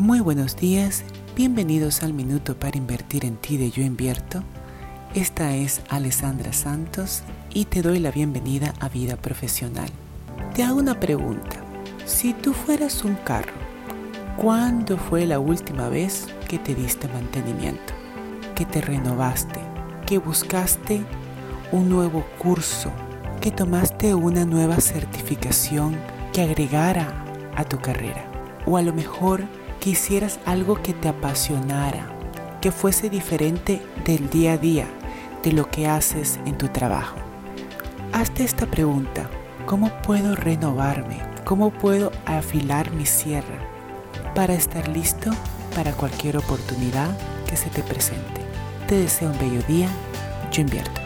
Muy buenos días, bienvenidos al Minuto para Invertir en Ti de Yo Invierto. Esta es Alessandra Santos y te doy la bienvenida a Vida Profesional. Te hago una pregunta. Si tú fueras un carro, ¿cuándo fue la última vez que te diste mantenimiento? ¿Que te renovaste? ¿Que buscaste un nuevo curso? ¿Que tomaste una nueva certificación que agregara a tu carrera? O a lo mejor que hicieras algo que te apasionara, que fuese diferente del día a día, de lo que haces en tu trabajo. Hazte esta pregunta, ¿cómo puedo renovarme? ¿Cómo puedo afilar mi sierra para estar listo para cualquier oportunidad que se te presente? Te deseo un bello día, yo invierto.